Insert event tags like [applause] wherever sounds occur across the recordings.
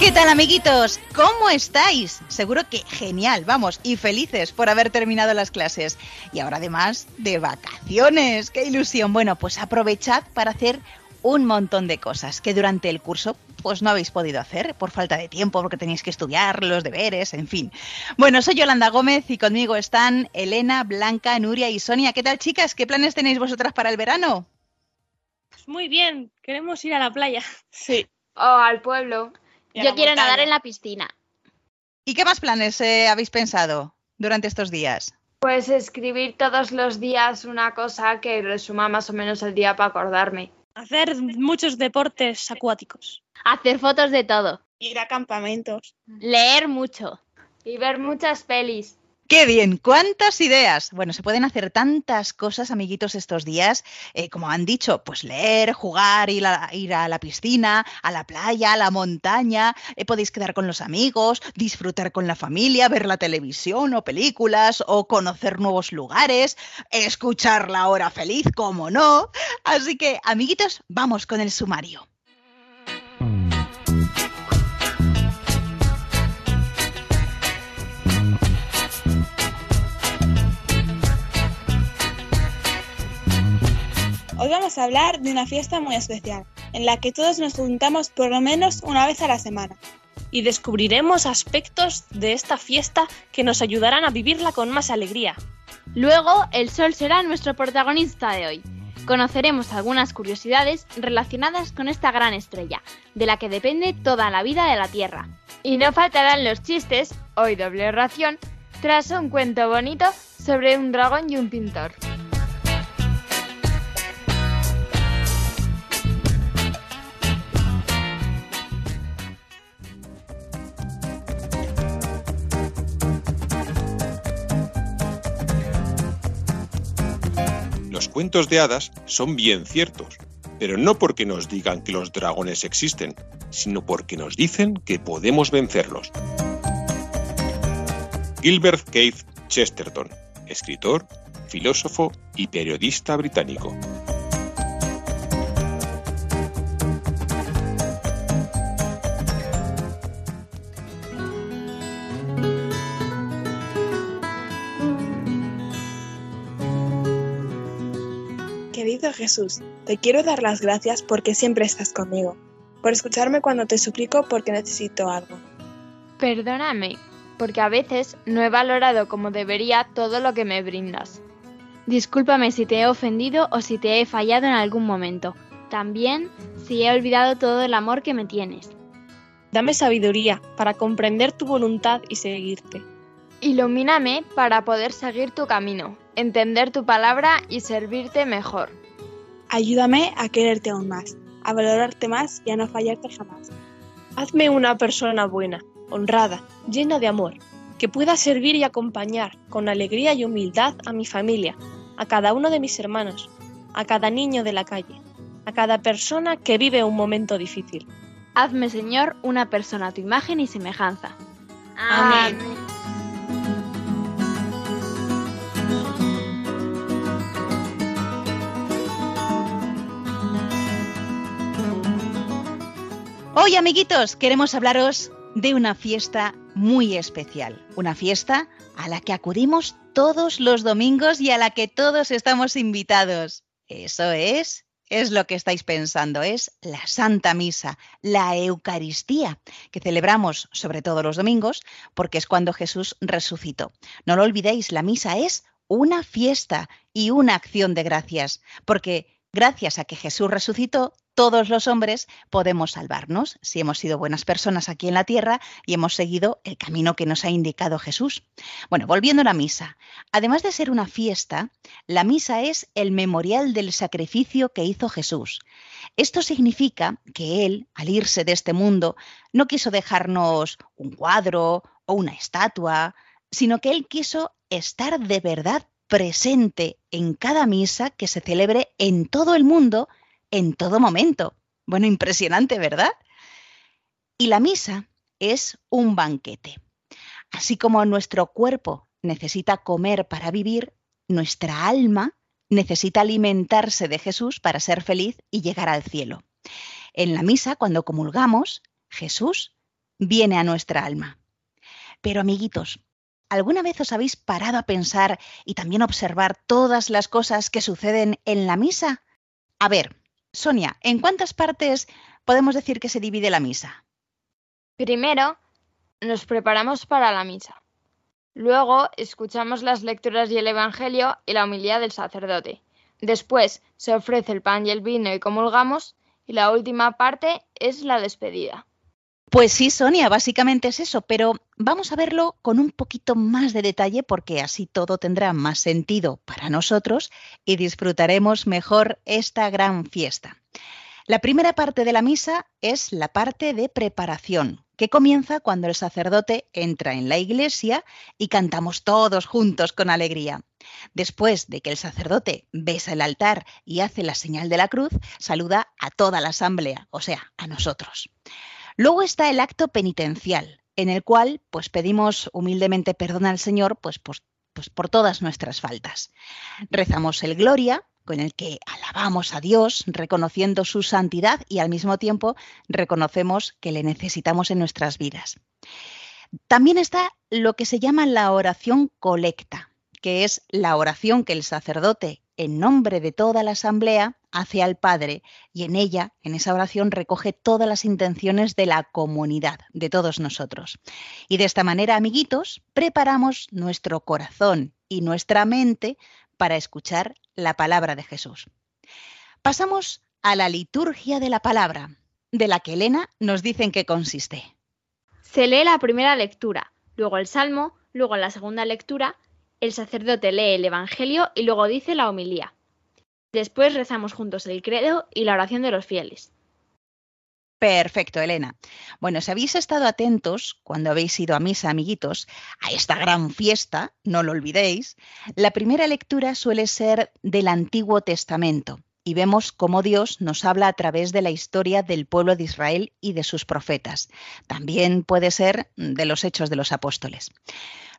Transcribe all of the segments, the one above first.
¿Qué tal amiguitos? ¿Cómo estáis? Seguro que genial, vamos, y felices por haber terminado las clases. Y ahora además de vacaciones, qué ilusión. Bueno, pues aprovechad para hacer un montón de cosas que durante el curso pues no habéis podido hacer por falta de tiempo, porque tenéis que estudiar, los deberes, en fin. Bueno, soy Yolanda Gómez y conmigo están Elena, Blanca, Nuria y Sonia. ¿Qué tal chicas? ¿Qué planes tenéis vosotras para el verano? Pues muy bien, queremos ir a la playa. Sí. O al pueblo. Yo quiero nadar en la piscina. ¿Y qué más planes eh, habéis pensado durante estos días? Pues escribir todos los días una cosa que resuma más o menos el día para acordarme. Hacer muchos deportes acuáticos. Hacer fotos de todo. Ir a campamentos. Leer mucho. Y ver muchas pelis. ¡Qué bien! ¡Cuántas ideas! Bueno, se pueden hacer tantas cosas, amiguitos, estos días, eh, como han dicho, pues leer, jugar, ir a, ir a la piscina, a la playa, a la montaña, eh, podéis quedar con los amigos, disfrutar con la familia, ver la televisión o películas, o conocer nuevos lugares, escuchar la hora feliz, como no. Así que, amiguitos, vamos con el sumario. Hoy vamos a hablar de una fiesta muy especial, en la que todos nos juntamos por lo menos una vez a la semana. Y descubriremos aspectos de esta fiesta que nos ayudarán a vivirla con más alegría. Luego, el sol será nuestro protagonista de hoy. Conoceremos algunas curiosidades relacionadas con esta gran estrella, de la que depende toda la vida de la Tierra. Y no faltarán los chistes, hoy doble ración, tras un cuento bonito sobre un dragón y un pintor. Los cuentos de hadas son bien ciertos, pero no porque nos digan que los dragones existen, sino porque nos dicen que podemos vencerlos. Gilbert Keith Chesterton, escritor, filósofo y periodista británico. Jesús, te quiero dar las gracias porque siempre estás conmigo, por escucharme cuando te suplico porque necesito algo. Perdóname, porque a veces no he valorado como debería todo lo que me brindas. Discúlpame si te he ofendido o si te he fallado en algún momento. También si he olvidado todo el amor que me tienes. Dame sabiduría para comprender tu voluntad y seguirte. Ilumíname para poder seguir tu camino, entender tu palabra y servirte mejor. Ayúdame a quererte aún más, a valorarte más y a no fallarte jamás. Hazme una persona buena, honrada, llena de amor, que pueda servir y acompañar con alegría y humildad a mi familia, a cada uno de mis hermanos, a cada niño de la calle, a cada persona que vive un momento difícil. Hazme, Señor, una persona a tu imagen y semejanza. Amén. Hoy, amiguitos, queremos hablaros de una fiesta muy especial, una fiesta a la que acudimos todos los domingos y a la que todos estamos invitados. Eso es, es lo que estáis pensando, es la Santa Misa, la Eucaristía, que celebramos sobre todo los domingos porque es cuando Jesús resucitó. No lo olvidéis, la misa es una fiesta y una acción de gracias, porque gracias a que Jesús resucitó, todos los hombres podemos salvarnos si hemos sido buenas personas aquí en la tierra y hemos seguido el camino que nos ha indicado Jesús. Bueno, volviendo a la misa, además de ser una fiesta, la misa es el memorial del sacrificio que hizo Jesús. Esto significa que Él, al irse de este mundo, no quiso dejarnos un cuadro o una estatua, sino que Él quiso estar de verdad presente en cada misa que se celebre en todo el mundo, en todo momento. Bueno, impresionante, ¿verdad? Y la misa es un banquete. Así como nuestro cuerpo necesita comer para vivir, nuestra alma necesita alimentarse de Jesús para ser feliz y llegar al cielo. En la misa, cuando comulgamos, Jesús viene a nuestra alma. Pero amiguitos, ¿alguna vez os habéis parado a pensar y también observar todas las cosas que suceden en la misa? A ver, Sonia, ¿en cuántas partes podemos decir que se divide la misa? Primero, nos preparamos para la misa. Luego, escuchamos las lecturas y el Evangelio y la humildad del sacerdote. Después, se ofrece el pan y el vino y comulgamos. Y la última parte es la despedida. Pues sí, Sonia, básicamente es eso, pero vamos a verlo con un poquito más de detalle porque así todo tendrá más sentido para nosotros y disfrutaremos mejor esta gran fiesta. La primera parte de la misa es la parte de preparación, que comienza cuando el sacerdote entra en la iglesia y cantamos todos juntos con alegría. Después de que el sacerdote besa el altar y hace la señal de la cruz, saluda a toda la asamblea, o sea, a nosotros. Luego está el acto penitencial, en el cual pues pedimos humildemente perdón al Señor pues, pues, pues por todas nuestras faltas. Rezamos el Gloria, con el que alabamos a Dios, reconociendo su santidad y al mismo tiempo reconocemos que le necesitamos en nuestras vidas. También está lo que se llama la oración colecta, que es la oración que el sacerdote, en nombre de toda la asamblea, hace al Padre y en ella, en esa oración, recoge todas las intenciones de la comunidad, de todos nosotros. Y de esta manera, amiguitos, preparamos nuestro corazón y nuestra mente para escuchar la palabra de Jesús. Pasamos a la liturgia de la palabra, de la que Elena nos dice en qué consiste. Se lee la primera lectura, luego el salmo, luego la segunda lectura, el sacerdote lee el Evangelio y luego dice la homilía. Después rezamos juntos el credo y la oración de los fieles. Perfecto, Elena. Bueno, si habéis estado atentos cuando habéis ido a misa, amiguitos, a esta gran fiesta, no lo olvidéis, la primera lectura suele ser del Antiguo Testamento y vemos cómo Dios nos habla a través de la historia del pueblo de Israel y de sus profetas. También puede ser de los hechos de los apóstoles.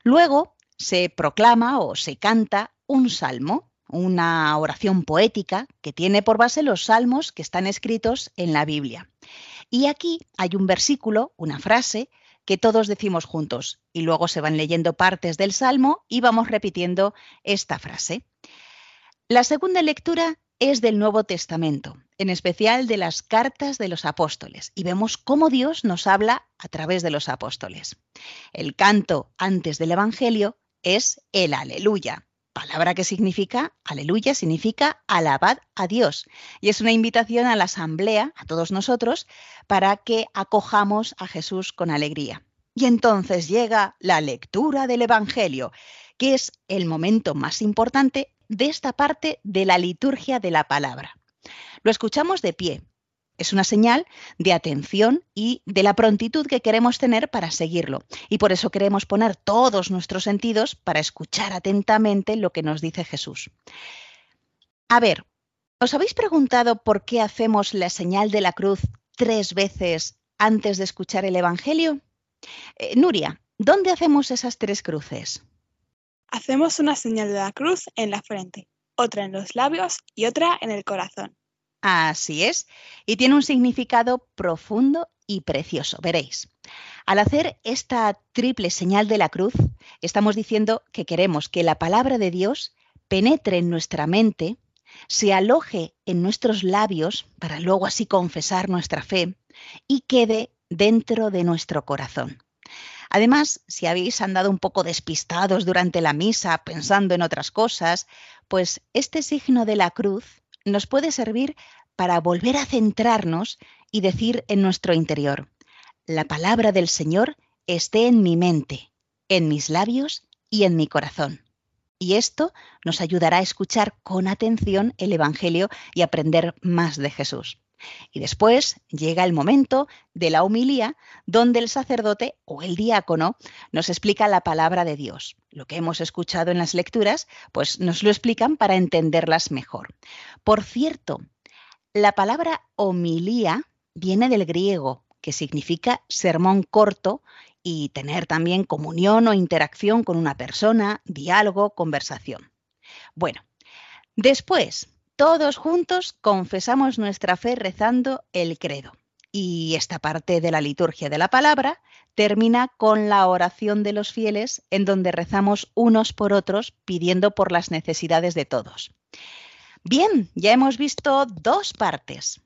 Luego se proclama o se canta un salmo una oración poética que tiene por base los salmos que están escritos en la Biblia. Y aquí hay un versículo, una frase, que todos decimos juntos y luego se van leyendo partes del salmo y vamos repitiendo esta frase. La segunda lectura es del Nuevo Testamento, en especial de las cartas de los apóstoles, y vemos cómo Dios nos habla a través de los apóstoles. El canto antes del Evangelio es el aleluya, palabra que significa, aleluya, significa alabad a Dios. Y es una invitación a la asamblea, a todos nosotros, para que acojamos a Jesús con alegría. Y entonces llega la lectura del Evangelio, que es el momento más importante de esta parte de la liturgia de la palabra. Lo escuchamos de pie, es una señal de atención y de la prontitud que queremos tener para seguirlo. Y por eso queremos poner todos nuestros sentidos para escuchar atentamente lo que nos dice Jesús. A ver, ¿os habéis preguntado por qué hacemos la señal de la cruz tres veces antes de escuchar el Evangelio? Eh, Nuria, ¿dónde hacemos esas tres cruces? Hacemos una señal de la cruz en la frente, otra en los labios y otra en el corazón. Así es, y tiene un significado profundo y precioso, veréis. Al hacer esta triple señal de la cruz, estamos diciendo que queremos que la palabra de Dios penetre en nuestra mente, se aloje en nuestros labios para luego así confesar nuestra fe y quede dentro de nuestro corazón. Además, si habéis andado un poco despistados durante la misa pensando en otras cosas, pues este signo de la cruz nos puede servir para volver a centrarnos y decir en nuestro interior, la palabra del Señor esté en mi mente, en mis labios y en mi corazón. Y esto nos ayudará a escuchar con atención el Evangelio y aprender más de Jesús. Y después llega el momento de la humilía, donde el sacerdote o el diácono nos explica la palabra de Dios. Lo que hemos escuchado en las lecturas, pues nos lo explican para entenderlas mejor. Por cierto, la palabra homilía viene del griego, que significa sermón corto y tener también comunión o interacción con una persona, diálogo, conversación. Bueno, después todos juntos confesamos nuestra fe rezando el credo. Y esta parte de la liturgia de la palabra termina con la oración de los fieles en donde rezamos unos por otros pidiendo por las necesidades de todos. Bien, ya hemos visto dos partes.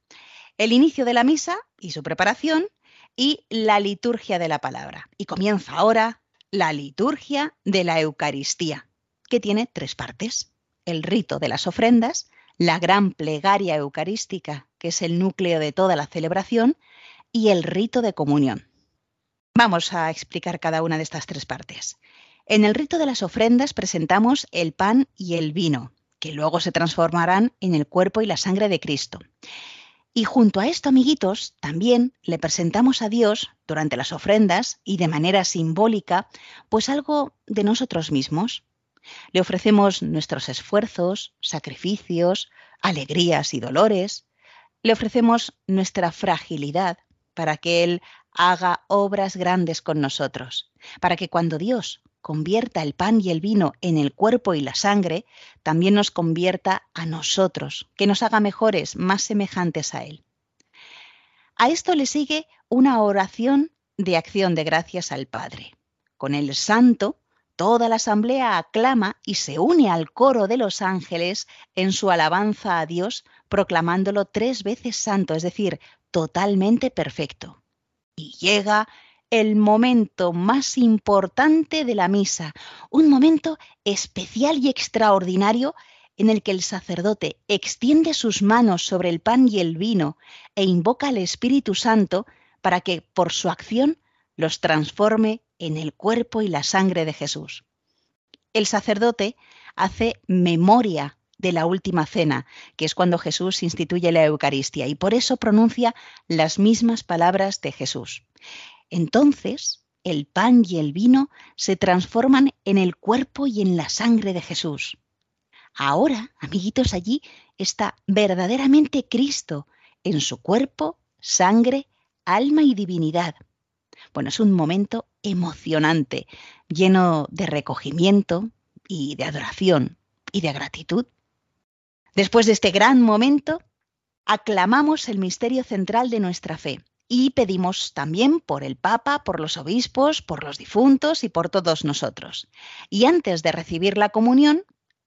El inicio de la misa y su preparación y la liturgia de la palabra. Y comienza ahora la liturgia de la Eucaristía, que tiene tres partes. El rito de las ofrendas, la gran plegaria eucarística, que es el núcleo de toda la celebración, y el rito de comunión. Vamos a explicar cada una de estas tres partes. En el rito de las ofrendas presentamos el pan y el vino, que luego se transformarán en el cuerpo y la sangre de Cristo. Y junto a esto, amiguitos, también le presentamos a Dios durante las ofrendas y de manera simbólica, pues algo de nosotros mismos, le ofrecemos nuestros esfuerzos, sacrificios, alegrías y dolores. Le ofrecemos nuestra fragilidad para que Él haga obras grandes con nosotros, para que cuando Dios convierta el pan y el vino en el cuerpo y la sangre, también nos convierta a nosotros, que nos haga mejores, más semejantes a Él. A esto le sigue una oración de acción de gracias al Padre. Con el santo Toda la asamblea aclama y se une al coro de los ángeles en su alabanza a Dios, proclamándolo tres veces santo, es decir, totalmente perfecto. Y llega el momento más importante de la misa, un momento especial y extraordinario en el que el sacerdote extiende sus manos sobre el pan y el vino e invoca al Espíritu Santo para que por su acción los transforme en el cuerpo y la sangre de Jesús. El sacerdote hace memoria de la última cena, que es cuando Jesús instituye la Eucaristía, y por eso pronuncia las mismas palabras de Jesús. Entonces, el pan y el vino se transforman en el cuerpo y en la sangre de Jesús. Ahora, amiguitos, allí está verdaderamente Cristo en su cuerpo, sangre, alma y divinidad. Bueno, es un momento emocionante, lleno de recogimiento y de adoración y de gratitud. Después de este gran momento, aclamamos el misterio central de nuestra fe y pedimos también por el Papa, por los obispos, por los difuntos y por todos nosotros. Y antes de recibir la comunión,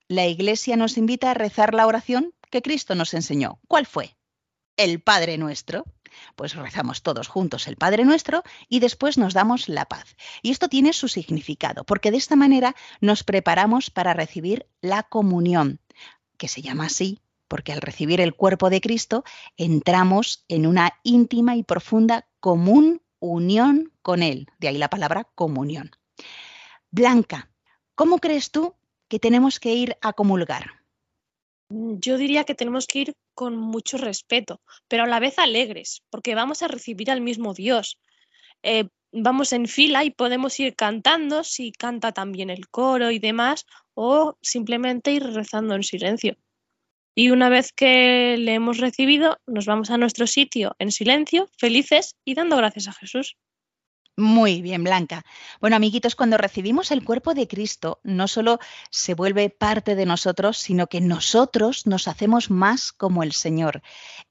la Iglesia nos invita a rezar la oración que Cristo nos enseñó. ¿Cuál fue? El Padre nuestro pues rezamos todos juntos el Padre Nuestro y después nos damos la paz. Y esto tiene su significado, porque de esta manera nos preparamos para recibir la comunión, que se llama así porque al recibir el cuerpo de Cristo entramos en una íntima y profunda común unión con Él. De ahí la palabra comunión. Blanca, ¿cómo crees tú que tenemos que ir a comulgar? Yo diría que tenemos que ir con mucho respeto, pero a la vez alegres, porque vamos a recibir al mismo Dios. Eh, vamos en fila y podemos ir cantando si canta también el coro y demás, o simplemente ir rezando en silencio. Y una vez que le hemos recibido, nos vamos a nuestro sitio en silencio, felices y dando gracias a Jesús. Muy bien, Blanca. Bueno, amiguitos, cuando recibimos el cuerpo de Cristo, no solo se vuelve parte de nosotros, sino que nosotros nos hacemos más como el Señor.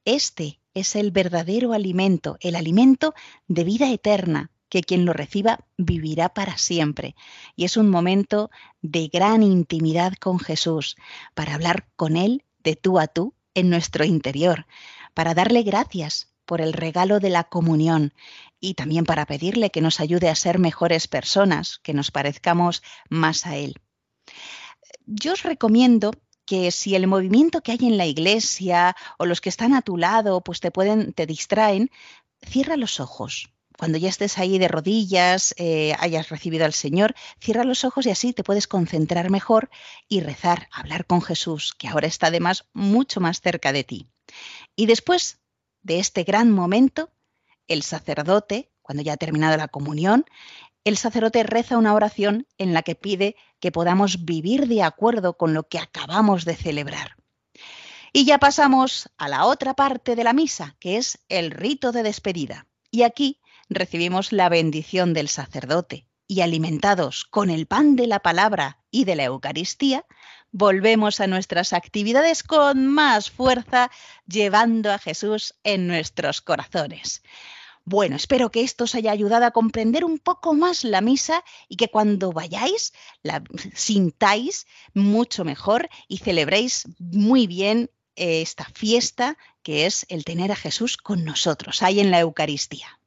Este es el verdadero alimento, el alimento de vida eterna, que quien lo reciba vivirá para siempre. Y es un momento de gran intimidad con Jesús, para hablar con Él de tú a tú en nuestro interior, para darle gracias por el regalo de la comunión y también para pedirle que nos ayude a ser mejores personas, que nos parezcamos más a Él. Yo os recomiendo que si el movimiento que hay en la iglesia o los que están a tu lado pues te pueden te distraen, cierra los ojos. Cuando ya estés ahí de rodillas, eh, hayas recibido al Señor, cierra los ojos y así te puedes concentrar mejor y rezar, hablar con Jesús, que ahora está además mucho más cerca de ti. Y después de este gran momento, el sacerdote, cuando ya ha terminado la comunión, el sacerdote reza una oración en la que pide que podamos vivir de acuerdo con lo que acabamos de celebrar. Y ya pasamos a la otra parte de la misa, que es el rito de despedida. Y aquí recibimos la bendición del sacerdote y alimentados con el pan de la palabra y de la Eucaristía, volvemos a nuestras actividades con más fuerza, llevando a Jesús en nuestros corazones. Bueno, espero que esto os haya ayudado a comprender un poco más la misa y que cuando vayáis la sintáis mucho mejor y celebréis muy bien eh, esta fiesta que es el tener a Jesús con nosotros ahí en la Eucaristía.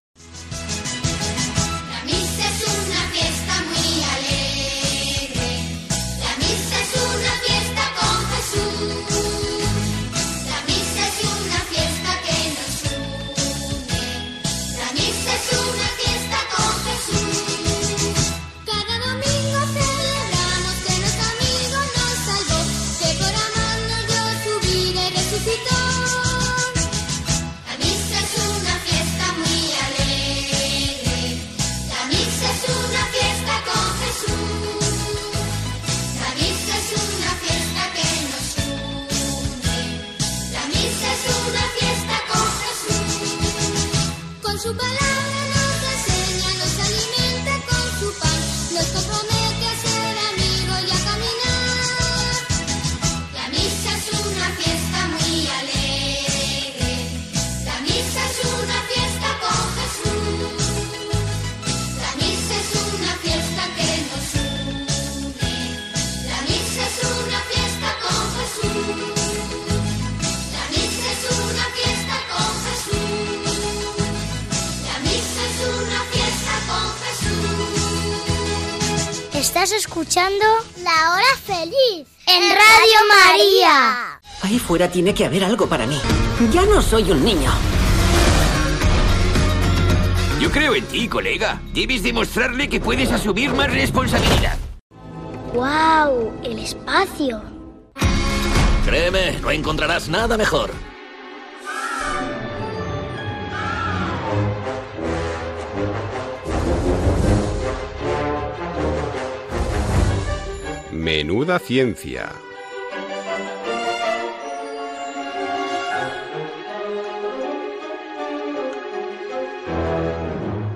Escuchando La Hora Feliz en Radio María. Ahí fuera tiene que haber algo para mí. Ya no soy un niño. Yo creo en ti, colega. Debes demostrarle que puedes asumir más responsabilidad. ¡Wow! El espacio. Créeme, no encontrarás nada mejor. Menuda ciencia.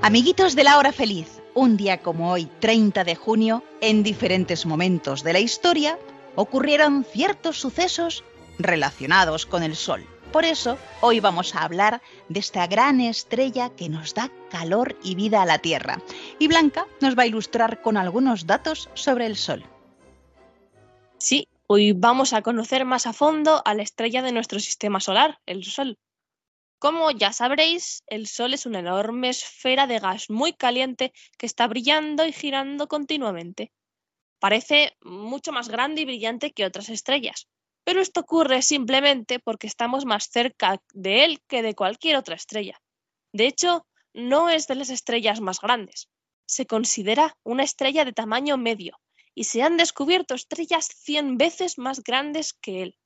Amiguitos de la hora feliz, un día como hoy, 30 de junio, en diferentes momentos de la historia, ocurrieron ciertos sucesos relacionados con el Sol. Por eso, hoy vamos a hablar de esta gran estrella que nos da calor y vida a la Tierra. Y Blanca nos va a ilustrar con algunos datos sobre el Sol. Sí, hoy vamos a conocer más a fondo a la estrella de nuestro sistema solar, el Sol. Como ya sabréis, el Sol es una enorme esfera de gas muy caliente que está brillando y girando continuamente. Parece mucho más grande y brillante que otras estrellas, pero esto ocurre simplemente porque estamos más cerca de él que de cualquier otra estrella. De hecho, no es de las estrellas más grandes. Se considera una estrella de tamaño medio y se han descubierto estrellas 100 veces más grandes que él.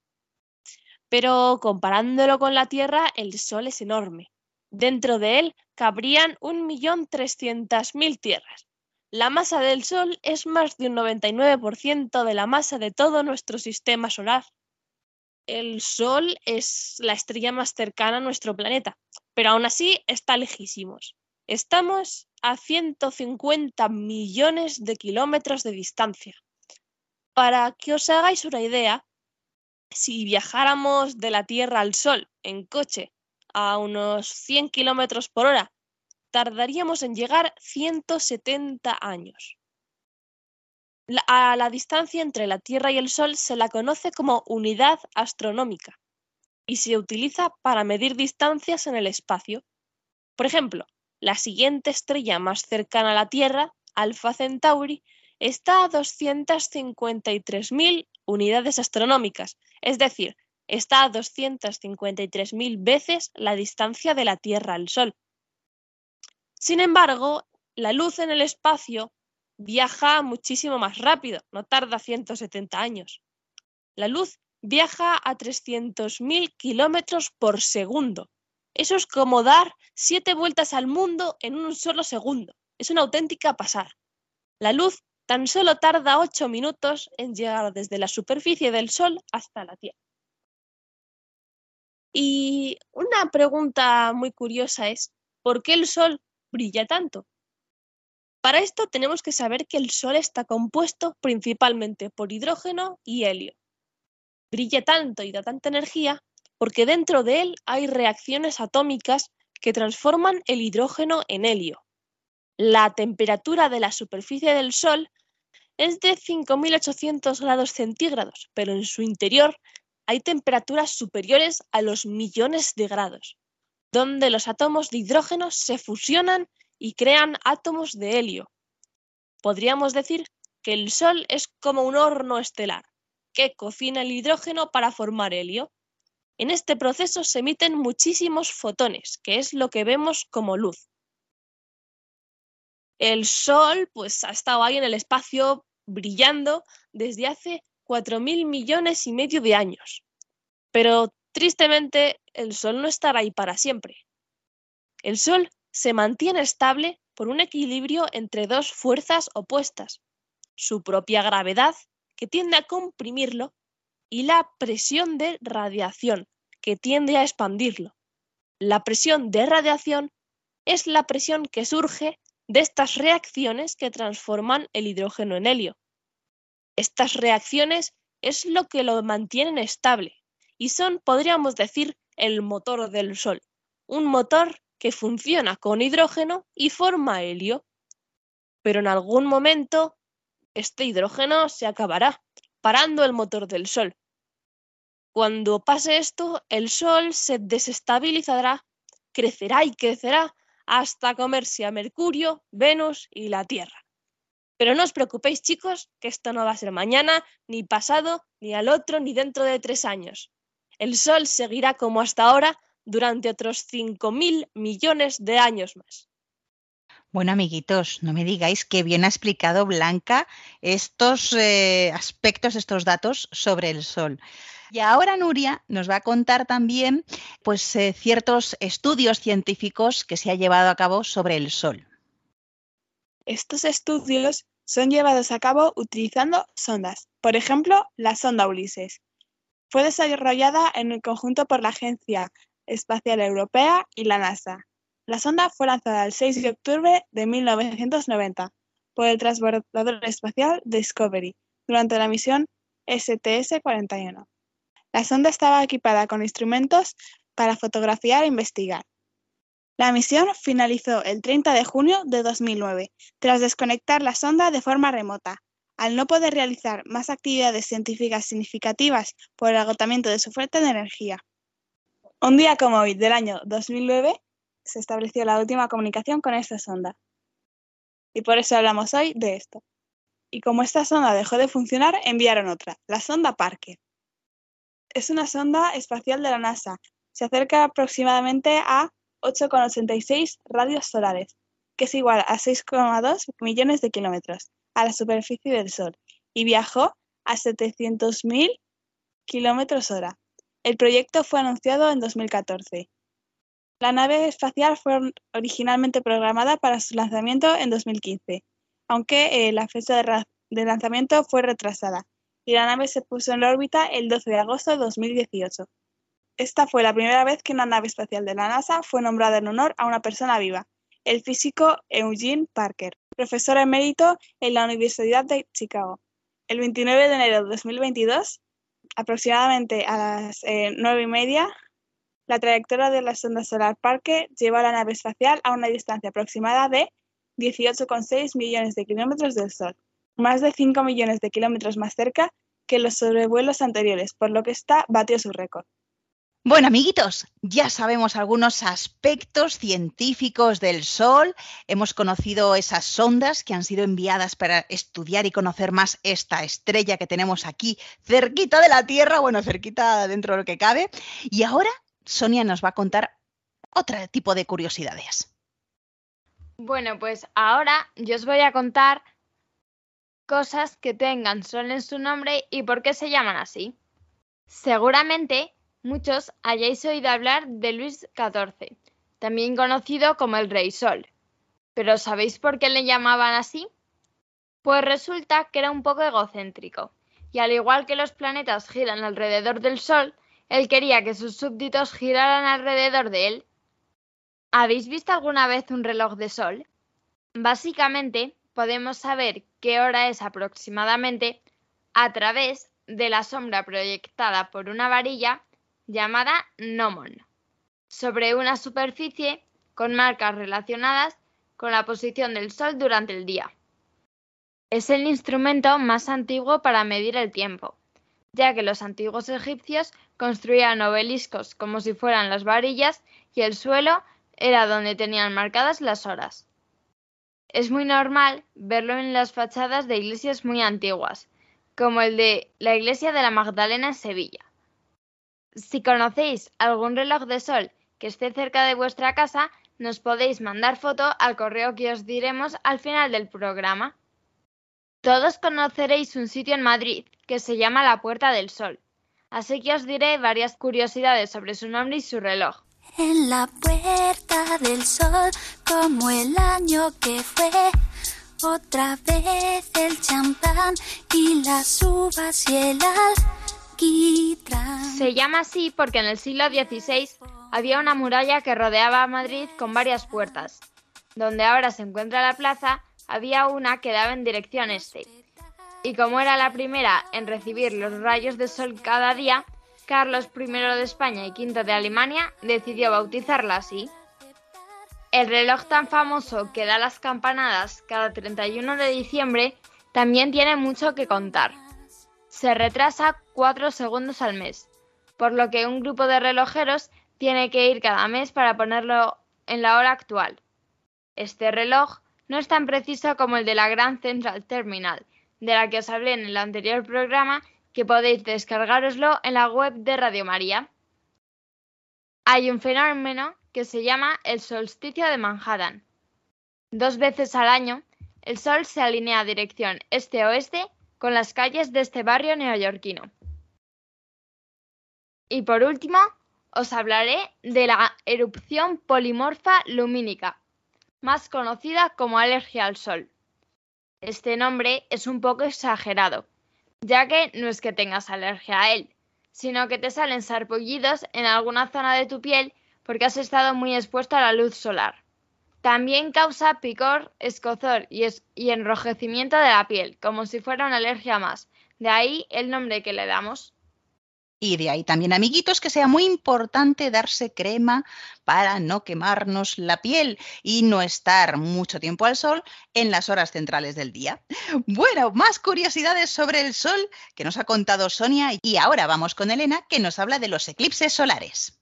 Pero comparándolo con la Tierra, el Sol es enorme. Dentro de él cabrían 1.300.000 tierras. La masa del Sol es más de un 99% de la masa de todo nuestro sistema solar. El Sol es la estrella más cercana a nuestro planeta, pero aún así está lejísimos. Estamos a 150 millones de kilómetros de distancia. Para que os hagáis una idea, si viajáramos de la Tierra al Sol en coche a unos 100 kilómetros por hora, tardaríamos en llegar 170 años. A la distancia entre la Tierra y el Sol se la conoce como unidad astronómica y se utiliza para medir distancias en el espacio. Por ejemplo, la siguiente estrella más cercana a la Tierra, Alpha Centauri, está a 253.000 unidades astronómicas, es decir, está a 253.000 veces la distancia de la Tierra al Sol. Sin embargo, la luz en el espacio viaja muchísimo más rápido, no tarda 170 años. La luz viaja a 300.000 kilómetros por segundo, Eso es como dar siete vueltas al mundo en un solo segundo. Es una auténtica pasar. La luz tan solo tarda ocho minutos en llegar desde la superficie del Sol hasta la Tierra. Y una pregunta muy curiosa es, ¿por qué el Sol brilla tanto? Para esto tenemos que saber que el Sol está compuesto principalmente por hidrógeno y helio. Brilla tanto y da tanta energía porque dentro de él hay reacciones atómicas que transforman el hidrógeno en helio. La temperatura de la superficie del Sol es de 5.800 grados centígrados, pero en su interior hay temperaturas superiores a los millones de grados, donde los átomos de hidrógeno se fusionan y crean átomos de helio. Podríamos decir que el Sol es como un horno estelar que cocina el hidrógeno para formar helio. En este proceso se emiten muchísimos fotones, que es lo que vemos como luz. El Sol pues ha estado ahí en el espacio brillando desde hace 4.000 millones y medio de años. Pero tristemente el Sol no estará ahí para siempre. El Sol se mantiene estable por un equilibrio entre dos fuerzas opuestas, su propia gravedad, que tiende a comprimirlo, y la presión de radiación, que tiende a expandirlo. La presión de radiación es la presión que surge de estas reacciones que transforman el hidrógeno en helio. Estas reacciones es lo que lo mantienen estable y son, podríamos decir, el motor del Sol, un motor que funciona con hidrógeno y forma helio. Pero en algún momento este hidrógeno se acabará, parando el motor del Sol. Cuando pase esto, el Sol se desestabilizará, crecerá y crecerá hasta comerse a Mercurio, Venus y la Tierra. Pero no os preocupéis, chicos, que esto no va a ser mañana, ni pasado, ni al otro, ni dentro de tres años. El Sol seguirá como hasta ahora durante otros 5.000 millones de años más. Bueno, amiguitos, no me digáis que bien ha explicado Blanca estos eh, aspectos, estos datos sobre el Sol. Y ahora Nuria nos va a contar también pues, eh, ciertos estudios científicos que se ha llevado a cabo sobre el Sol. Estos estudios son llevados a cabo utilizando sondas, por ejemplo, la sonda Ulises. Fue desarrollada en el conjunto por la Agencia Espacial Europea y la NASA. La sonda fue lanzada el 6 de octubre de 1990 por el transbordador espacial Discovery durante la misión STS-41. La sonda estaba equipada con instrumentos para fotografiar e investigar. La misión finalizó el 30 de junio de 2009, tras desconectar la sonda de forma remota, al no poder realizar más actividades científicas significativas por el agotamiento de su fuente de energía. Un día como hoy del año 2009 se estableció la última comunicación con esta sonda. Y por eso hablamos hoy de esto. Y como esta sonda dejó de funcionar, enviaron otra, la sonda Parker. Es una sonda espacial de la NASA. Se acerca aproximadamente a 8,86 radios solares, que es igual a 6,2 millones de kilómetros, a la superficie del Sol, y viajó a 700.000 kilómetros hora. El proyecto fue anunciado en 2014. La nave espacial fue originalmente programada para su lanzamiento en 2015, aunque eh, la fecha de, lanzamiento fue retrasada, y la nave se puso en órbita el 12 de agosto de 2018. Esta fue la primera vez que una nave espacial de la NASA fue nombrada en honor a una persona viva, el físico Eugene Parker, profesor emérito en la Universidad de Chicago. El 29 de enero de 2022, aproximadamente a las eh, nueve y media, la trayectoria de la sonda solar Parker lleva a la nave espacial a una distancia aproximada de 18,6 millones de kilómetros del Sol, más de 5 millones de kilómetros más cerca que los sobrevuelos anteriores, por lo que esta batió su récord. Bueno, amiguitos, ya sabemos algunos aspectos científicos del Sol, hemos conocido esas sondas que han sido enviadas para estudiar y conocer más esta estrella que tenemos aquí cerquita de la Tierra, bueno, cerquita dentro de lo que cabe, y ahora Sonia nos va a contar otro tipo de curiosidades. Bueno, pues ahora yo os voy a contar cosas que tengan Sol en su nombre y por qué se llaman así. Seguramente muchos hayáis oído hablar de Luis XIV, también conocido como el Rey Sol. ¿Pero sabéis por qué le llamaban así? Pues resulta que era un poco egocéntrico, y al igual que los planetas giran alrededor del Sol, él quería que sus súbditos giraran alrededor de él. ¿Habéis visto alguna vez un reloj de sol? Básicamente, podemos saber qué hora es aproximadamente a través de la sombra proyectada por una varilla llamada gnomon sobre una superficie con marcas relacionadas con la posición del Sol durante el día. Es el instrumento más antiguo para medir el tiempo, ya que los antiguos egipcios construían obeliscos como si fueran las varillas y el suelo era donde tenían marcadas las horas. Es muy normal verlo en las fachadas de iglesias muy antiguas, como el de la iglesia de la Magdalena en Sevilla. Si conocéis algún reloj de sol que esté cerca de vuestra casa, nos podéis mandar foto al correo que os diremos al final del programa. Todos conoceréis un sitio en Madrid que se llama la Puerta del Sol, así que os diré varias curiosidades sobre su nombre y su reloj. En la puerta del sol, como el año que fue, otra vez el champán y las uvas y el alquitrán. Se llama así porque en el siglo XVI había una muralla que rodeaba a Madrid con varias puertas. Donde ahora se encuentra la plaza, había una que daba en dirección este. Y como era la primera en recibir los rayos de sol cada día, Carlos I de España y V de Alemania decidió bautizarla así. El reloj tan famoso que da las campanadas cada 31 de diciembre también tiene mucho que contar. Se retrasa 4 segundos al mes, por lo que un grupo de relojeros tiene que ir cada mes para ponerlo en la hora actual. Este reloj no es tan preciso como el de la Grand Central Terminal, de la que os hablé en el anterior programa, que podéis descargaroslo en la web de Radio María. Hay un fenómeno que se llama el solsticio de Manhattan. Dos veces al año, el sol se alinea a dirección este-oeste con las calles de este barrio neoyorquino. Y por último, os hablaré de la erupción polimorfa lumínica, más conocida como alergia al sol. Este nombre es un poco exagerado, ya que no es que tengas alergia a él, sino que te salen sarpullidos en alguna zona de tu piel porque has estado muy expuesto a la luz solar. También causa picor, escozor y, y enrojecimiento de la piel, como si fuera una alergia más. De ahí el nombre que le damos. Y de ahí también, amiguitos, que sea muy importante darse crema para no quemarnos la piel y no estar mucho tiempo al sol en las horas centrales del día. Bueno, más curiosidades sobre el sol que nos ha contado Sonia y ahora vamos con Elena que nos habla de los eclipses solares.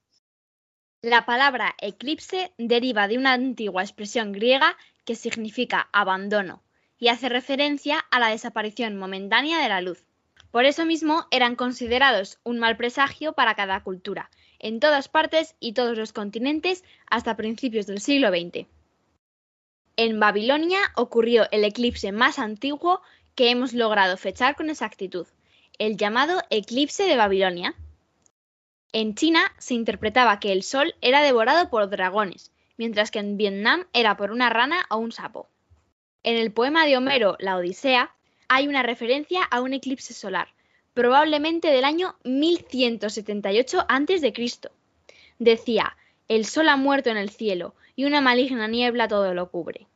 La palabra eclipse deriva de una antigua expresión griega que significa abandono y hace referencia a la desaparición momentánea de la luz. Por eso mismo eran considerados un mal presagio para cada cultura, en todas partes y todos los continentes hasta principios del siglo XX. En Babilonia ocurrió el eclipse más antiguo que hemos logrado fechar con exactitud, el llamado eclipse de Babilonia. En China se interpretaba que el sol era devorado por dragones, mientras que en Vietnam era por una rana o un sapo. En el poema de Homero, La Odisea, hay una referencia a un eclipse solar, probablemente del año 1178 a.C. Decía, el sol ha muerto en el cielo y una maligna niebla todo lo cubre.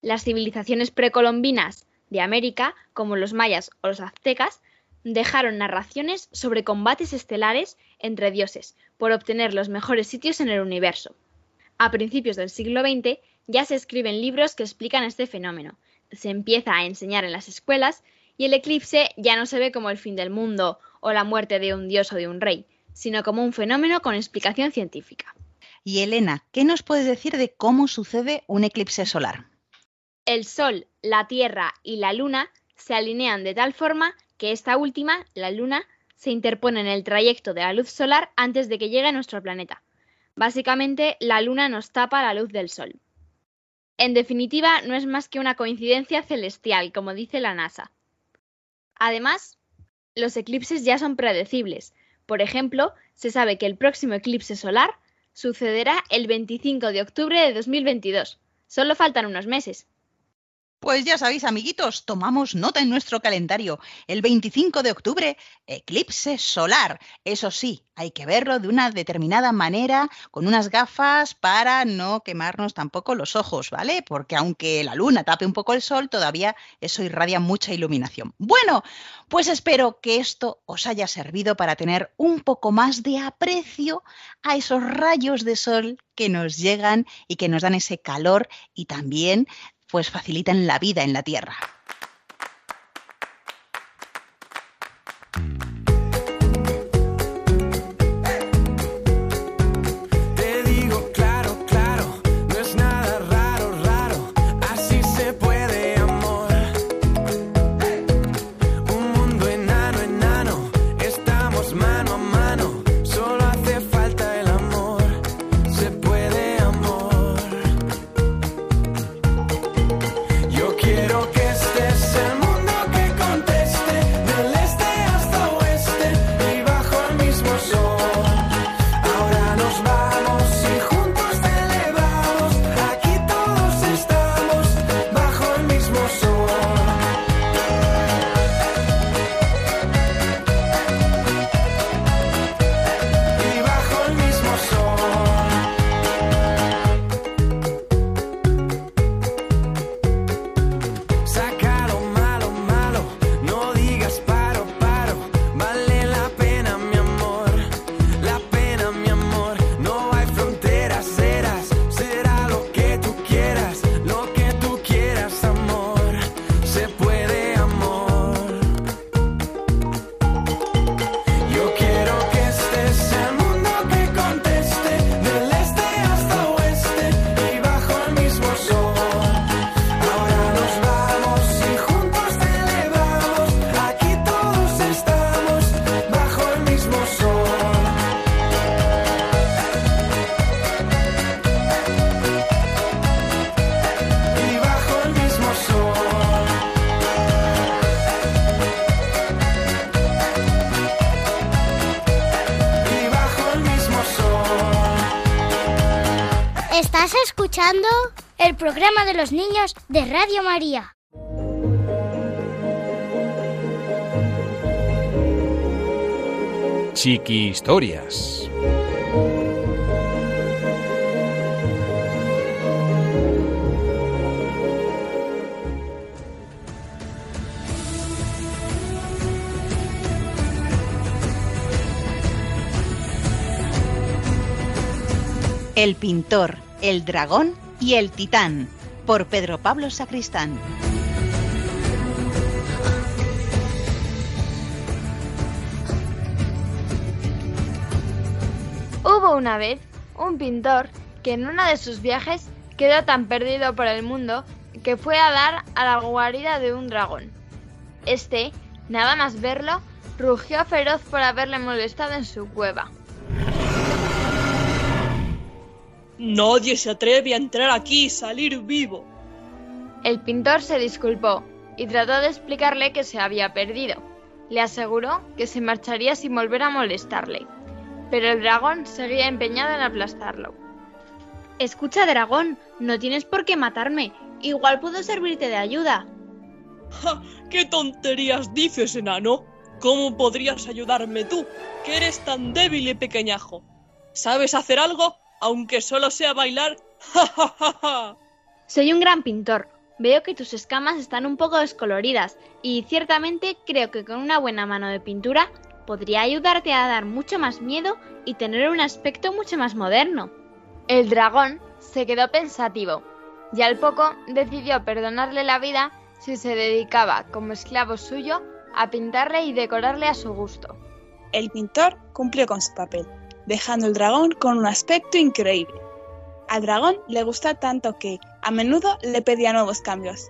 Las civilizaciones precolombinas de América, como los mayas o los aztecas, dejaron narraciones sobre combates estelares entre dioses por obtener los mejores sitios en el universo. A principios del siglo XX ya se escriben libros que explican este fenómeno, se empieza a enseñar en las escuelas y el eclipse ya no se ve como el fin del mundo o la muerte de un dios o de un rey, sino como un fenómeno con explicación científica. Y Elena, ¿qué nos puedes decir de cómo sucede un eclipse solar? El Sol, la Tierra y la Luna se alinean de tal forma que esta última, la Luna, se interpone en el trayecto de la luz solar antes de que llegue a nuestro planeta. Básicamente, la Luna nos tapa la luz del Sol. En definitiva, no es más que una coincidencia celestial, como dice la NASA. Además, los eclipses ya son predecibles, Por ejemplo, se sabe que el próximo eclipse solar sucederá el 25 de octubre de 2022. Solo faltan unos meses. Pues ya sabéis, amiguitos, tomamos nota en nuestro calendario. El 25 de octubre, eclipse solar. Eso sí, hay que verlo de una determinada manera, con unas gafas para no quemarnos tampoco los ojos, ¿vale? Porque aunque la luna tape un poco el sol, todavía eso irradia mucha iluminación. Bueno, pues espero que esto os haya servido para tener un poco más de aprecio a esos rayos de sol que nos llegan y que nos dan ese calor y también pues facilitan la vida en la Tierra. Escuchando el programa de los niños de Radio María. Chiqui Historias. El pintor, el dragón y el titán, por Pedro Pablo Sacristán. Hubo una vez un pintor que en uno de sus viajes quedó tan perdido por el mundo que fue a dar a la guarida de un dragón. Este, nada más verlo, rugió feroz por haberle molestado en su cueva. Nadie se atreve a entrar aquí y salir vivo. El pintor se disculpó y trató de explicarle que se había perdido. Le aseguró que se marcharía sin volver a molestarle, pero el dragón seguía empeñado en aplastarlo. Escucha, dragón, no tienes por qué matarme. Igual puedo servirte de ayuda. ¡Ja! ¿Qué tonterías dices, enano? ¿Cómo podrías ayudarme tú, que eres tan débil y pequeñajo? ¿Sabes hacer algo, aunque solo sea bailar? ¡Ja, ja, ja, ja! Soy un gran pintor. Veo que tus escamas están un poco descoloridas y ciertamente creo que con una buena mano de pintura podría ayudarte a dar mucho más miedo y tener un aspecto mucho más moderno. El dragón se quedó pensativo y al poco decidió perdonarle la vida si se dedicaba como esclavo suyo a pintarle y decorarle a su gusto. El pintor cumplió con su papel, dejando el dragón con un aspecto increíble. Al dragón le gustó tanto que, a menudo, le pedía nuevos cambios,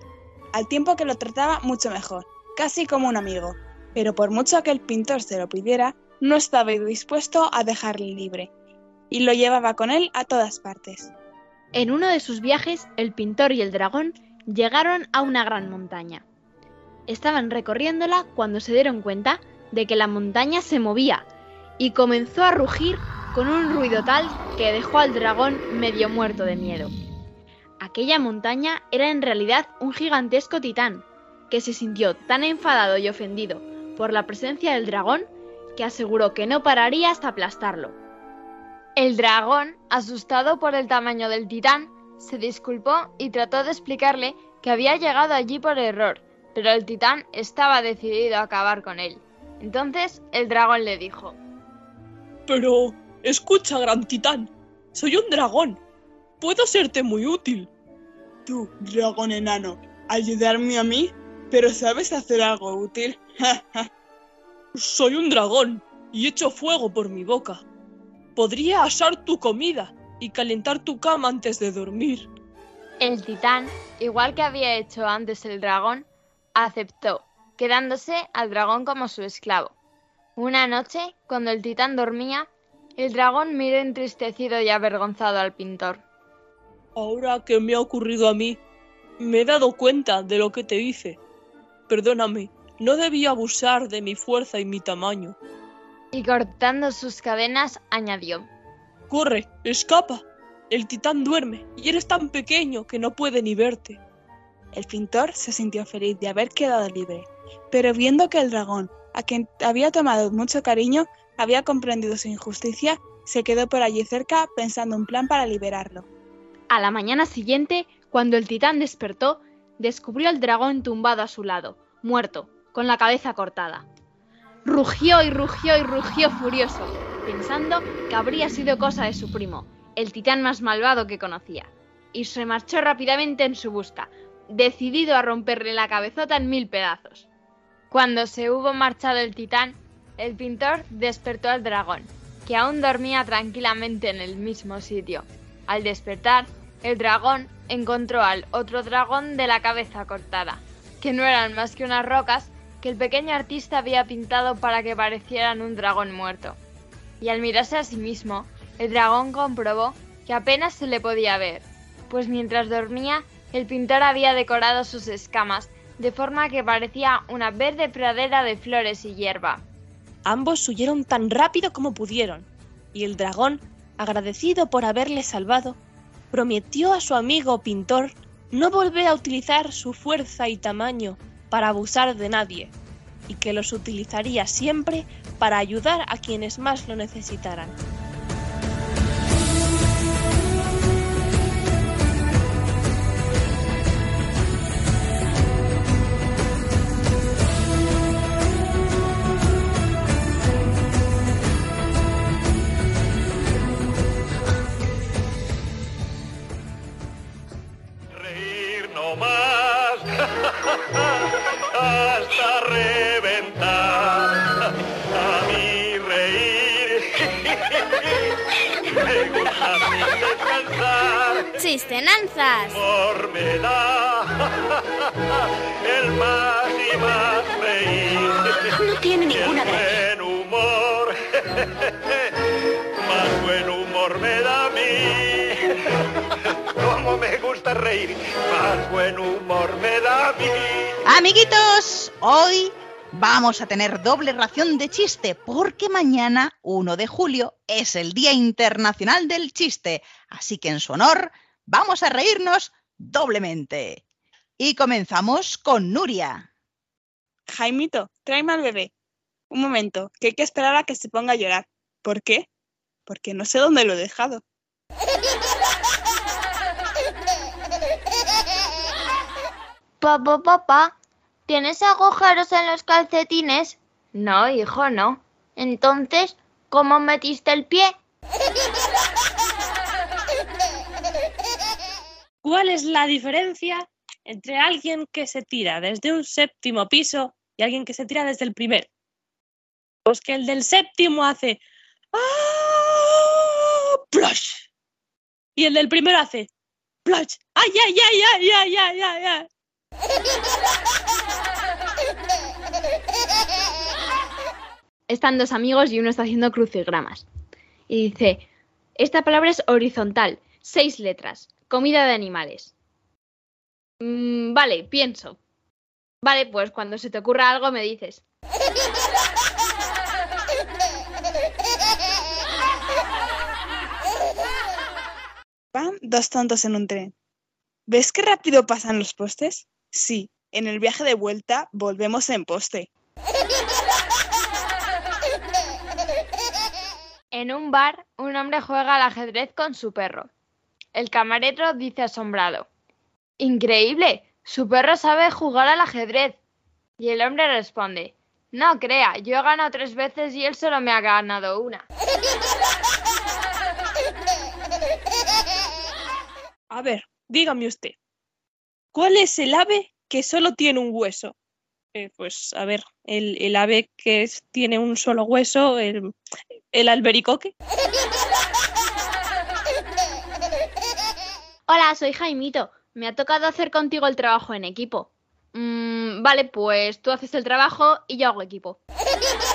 al tiempo que lo trataba mucho mejor, casi como un amigo. Pero por mucho que el pintor se lo pidiera, no estaba dispuesto a dejarle libre, y lo llevaba con él a todas partes. En uno de sus viajes, el pintor y el dragón llegaron a una gran montaña. Estaban recorriéndola cuando se dieron cuenta de que la montaña se movía y comenzó a rugir con un ruido tal que dejó al dragón medio muerto de miedo. Aquella montaña era en realidad un gigantesco titán, que se sintió tan enfadado y ofendido por la presencia del dragón que aseguró que no pararía hasta aplastarlo. El dragón, asustado por el tamaño del titán, se disculpó y trató de explicarle que había llegado allí por error, pero el titán estaba decidido a acabar con él. Entonces el dragón le dijo, Pero, escucha, gran titán, soy un dragón. Puedo serte muy útil. Tú, dragón enano, ayudarme a mí, pero ¿sabes hacer algo útil? [laughs] Soy un dragón y echo fuego por mi boca. Podría asar tu comida y calentar tu cama antes de dormir. El titán, igual que había hecho antes el dragón, aceptó, quedándose al dragón como su esclavo. Una noche, cuando el titán dormía, el dragón miró entristecido y avergonzado al pintor. Ahora que me ha ocurrido a mí, me he dado cuenta de lo que te hice. Perdóname, no debía abusar de mi fuerza y mi tamaño. Y cortando sus cadenas, añadió, Corre, escapa. El titán duerme y eres tan pequeño que no puede ni verte. El pintor se sintió feliz de haber quedado libre, pero viendo que el dragón, a quien había tomado mucho cariño, había comprendido su injusticia, se quedó por allí cerca pensando un plan para liberarlo. A la mañana siguiente, cuando el titán despertó, descubrió al dragón tumbado a su lado, muerto, con la cabeza cortada. Rugió y rugió y rugió furioso, pensando que habría sido cosa de su primo, el titán más malvado que conocía, y se marchó rápidamente en su busca, decidido a romperle la cabezota en mil pedazos. Cuando se hubo marchado el titán, el pintor despertó al dragón, que aún dormía tranquilamente en el mismo sitio. Al despertar, el dragón encontró al otro dragón de la cabeza cortada, que no eran más que unas rocas que el pequeño artista había pintado para que parecieran un dragón muerto. Y al mirarse a sí mismo, el dragón comprobó que apenas se le podía ver, pues mientras dormía, el pintor había decorado sus escamas de forma que parecía una verde pradera de flores y hierba. Ambos huyeron tan rápido como pudieron, y el dragón, agradecido por haberle salvado, prometió a su amigo pintor no volver a utilizar su fuerza y tamaño para abusar de nadie, y que los utilizaría siempre para ayudar a quienes más lo necesitaran. Descansar. Chistenanzas. Humor me da [laughs] el más y más reír. No tiene ninguna gracia. buen humor, [laughs] más buen humor me da a mí. [laughs] Como me gusta reír, más buen humor me da a mí. Amiguitos, hoy vamos a tener doble ración de chiste porque mañana, 1 de julio, es el Día Internacional del Chiste. Así que en su honor vamos a reírnos doblemente. Y comenzamos con Nuria. Jaimito, tráeme al bebé. Un momento, que hay que esperar a que se ponga a llorar. ¿Por qué? Porque no sé dónde lo he dejado. Papá, papá, ¿tienes agujeros en los calcetines? No, hijo, no. Entonces, ¿cómo metiste el pie? ¿Cuál es la diferencia entre alguien que se tira desde un séptimo piso y alguien que se tira desde el primer? Pues que el del séptimo hace ¡Ah! ¡Plush! Y el del primero hace ¡Plush! ¡Ay, ay, ay, ay, ay, ay, ay, ay! Están dos amigos y uno está haciendo crucigramas. Y dice, esta palabra es horizontal, seis letras, Comida de animales. Mm, vale, pienso. Vale, pues cuando se te ocurra algo me dices. Pam, dos tontos en un tren. ¿Ves qué rápido pasan los postes? Sí, en el viaje de vuelta volvemos en poste. En un bar, un hombre juega al ajedrez con su perro. El camarero dice asombrado. Increíble, su perro sabe jugar al ajedrez. Y el hombre responde, no crea, yo he ganado tres veces y él solo me ha ganado una. [laughs] A ver, dígame usted, ¿cuál es el ave que solo tiene un hueso? Eh, pues a ver, el, el ave que es- tiene un solo hueso, el, el albericoque. [laughs] Hola, soy Jaimito. Me ha tocado hacer contigo el trabajo en equipo. Mm, vale, pues tú haces el trabajo y yo hago equipo. [laughs]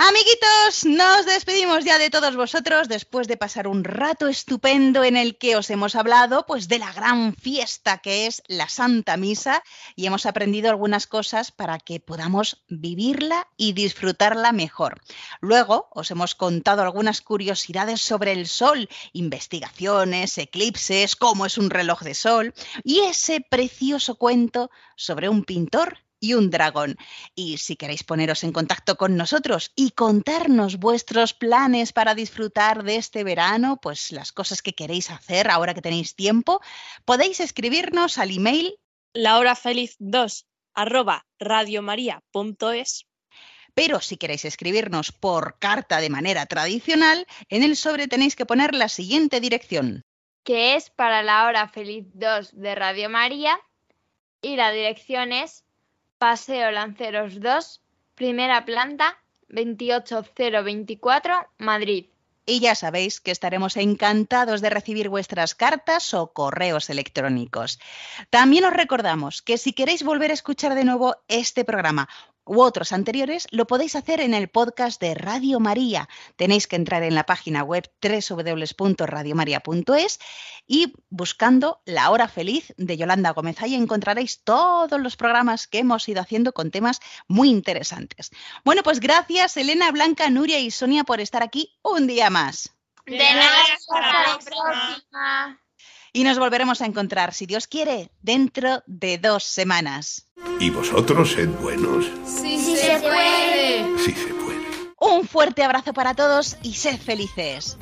Amiguitos, nos despedimos ya de todos vosotros después de pasar un rato estupendo en el que os hemos hablado pues de la gran fiesta que es la Santa Misa y hemos aprendido algunas cosas para que podamos vivirla y disfrutarla mejor. Luego os hemos contado algunas curiosidades sobre el sol, investigaciones, eclipses, cómo es un reloj de sol y ese precioso cuento sobre un pintor y un dragón. Y si queréis poneros en contacto con nosotros y contarnos vuestros planes para disfrutar de este verano, pues las cosas que queréis hacer ahora que tenéis tiempo, podéis escribirnos al email lahorafeliz2 arroba radiomaria.es. Pero si queréis escribirnos por carta de manera tradicional, en el sobre tenéis que poner la siguiente dirección. que es para la hora feliz 2 de Radio María y la dirección es Paseo Lanceros 2, primera planta, 28024, Madrid. Y ya sabéis que estaremos encantados de recibir vuestras cartas o correos electrónicos. También os recordamos que si queréis volver a escuchar de nuevo este programa u otros anteriores, lo podéis hacer en el podcast de Radio María. Tenéis que entrar en la página web www.radiomaria.es y buscando La Hora Feliz de Yolanda Gómez. Ahí encontraréis todos los programas que hemos ido haciendo con temas muy interesantes. Bueno, pues gracias Elena, Blanca, Nuria y Sonia por estar aquí un día más. De nada, hasta la próxima y nos volveremos a encontrar, si Dios quiere, dentro de dos semanas. ¿Y vosotros sed buenos? Sí, sí se puede. Sí se puede. Un fuerte abrazo para todos y sed felices.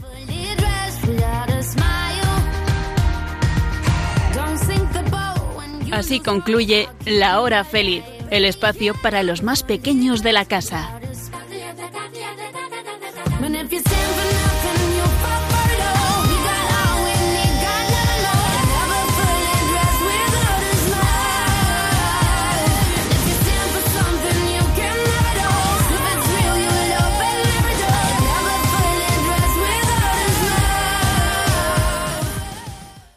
Así concluye La Hora Feliz, el espacio para los más pequeños de la casa.